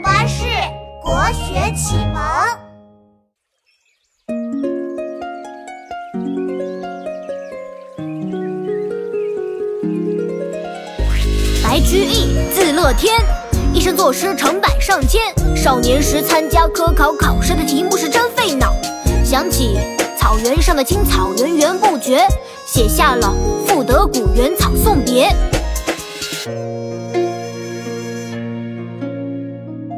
巴士国学启蒙。白居易，字乐天，一生作诗成百上千。少年时参加科考考试的题目是真费脑，想起草原上的青草源源不绝，写下了《赋得古原草送别》。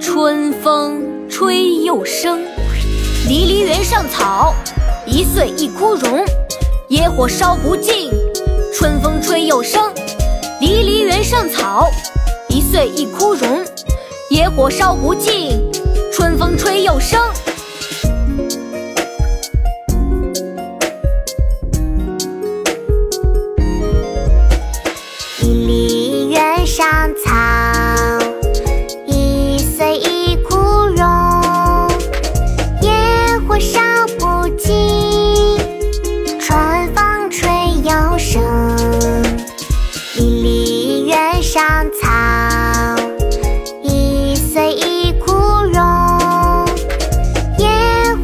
春风吹又生，离离原上草，一岁一枯荣。野火烧不尽，春风吹又生。离离原上草，一岁一枯荣。野火烧不尽，春风吹又生。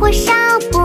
火烧不